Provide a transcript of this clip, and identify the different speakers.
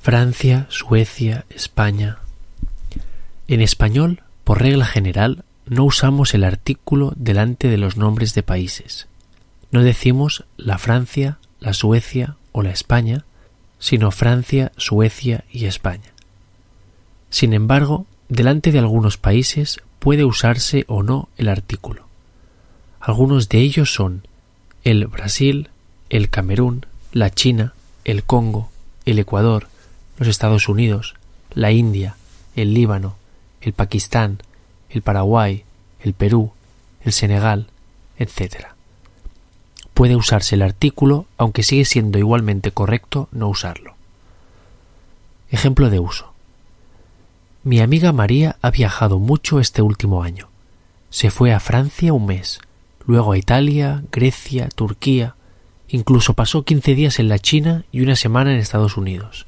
Speaker 1: Francia, Suecia, España. En español, por regla general, no usamos el artículo delante de los nombres de países. No decimos la Francia, la Suecia o la España, sino Francia, Suecia y España. Sin embargo, delante de algunos países puede usarse o no el artículo. Algunos de ellos son el Brasil, el Camerún, la China, el Congo, el Ecuador, los Estados Unidos, la India, el Líbano, el Pakistán, el Paraguay, el Perú, el Senegal, etc. Puede usarse el artículo, aunque sigue siendo igualmente correcto no usarlo. Ejemplo de uso. Mi amiga María ha viajado mucho este último año. Se fue a Francia un mes, luego a Italia, Grecia, Turquía, incluso pasó quince días en la China y una semana en Estados Unidos.